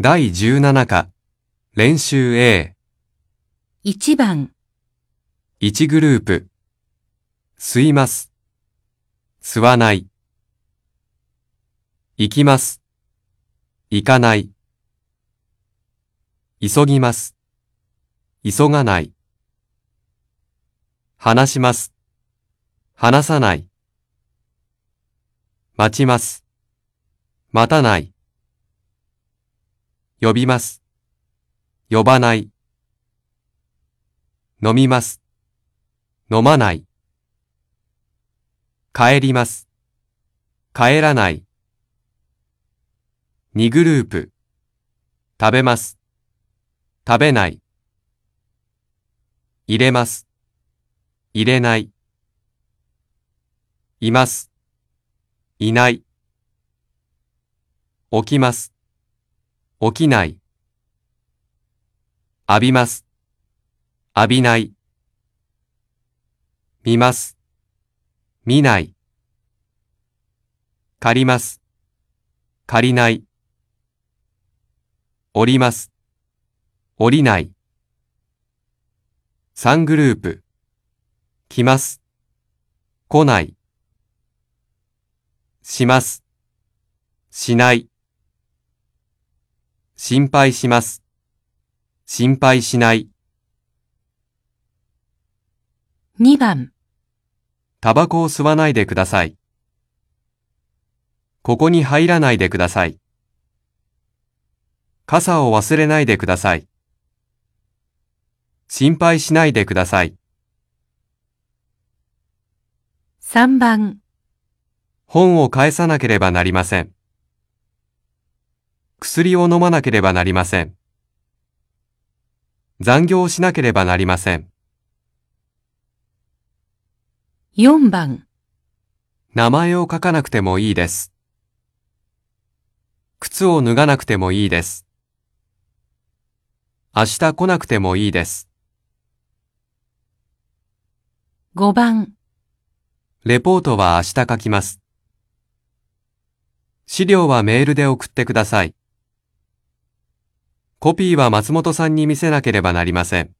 第17課、練習 A、1番、1グループ、吸います、吸わない、行きます、行かない、急ぎます、急がない、話します、話さない、待ちます、待たない、呼びます、呼ばない、飲みます、飲まない。帰ります。帰らない。2グループ。食べます。食べない。入れます。入れない。います。いない。起きます。起きない。浴びます。浴びない。見ます。見ない。借ります。借りない。降ります。降りない。3グループ。来ます。来ない。します。しない。心配します。心配しない。2番、タバコを吸わないでください。ここに入らないでください。傘を忘れないでください。心配しないでください。3番、本を返さなければなりません。薬を飲まなければなりません。残業をしなければなりません。4番、名前を書かなくてもいいです。靴を脱がなくてもいいです。明日来なくてもいいです。5番、レポートは明日書きます。資料はメールで送ってください。コピーは松本さんに見せなければなりません。